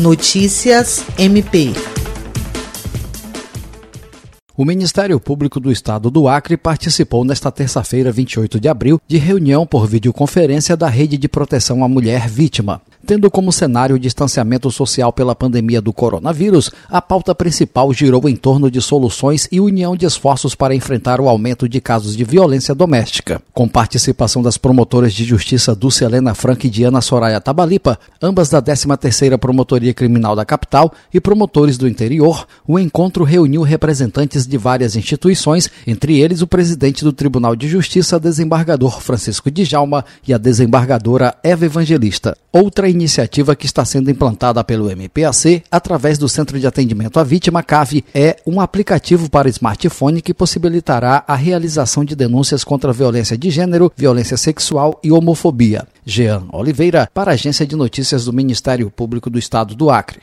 Notícias MP. O Ministério Público do Estado do Acre participou nesta terça-feira, 28 de abril, de reunião por videoconferência da Rede de Proteção à Mulher Vítima. Tendo como cenário o distanciamento social pela pandemia do coronavírus, a pauta principal girou em torno de soluções e união de esforços para enfrentar o aumento de casos de violência doméstica. Com participação das promotoras de justiça Dulce Helena Frank e Diana Soraya Tabalipa, ambas da 13ª Promotoria Criminal da capital e promotores do interior, o encontro reuniu representantes de várias instituições, entre eles o presidente do Tribunal de Justiça, desembargador Francisco Djalma, e a desembargadora Eva Evangelista. Outra iniciativa que está sendo implantada pelo MPAC através do Centro de Atendimento à Vítima CAV é um aplicativo para smartphone que possibilitará a realização de denúncias contra violência de gênero, violência sexual e homofobia. Jean Oliveira, para a Agência de Notícias do Ministério Público do Estado do Acre.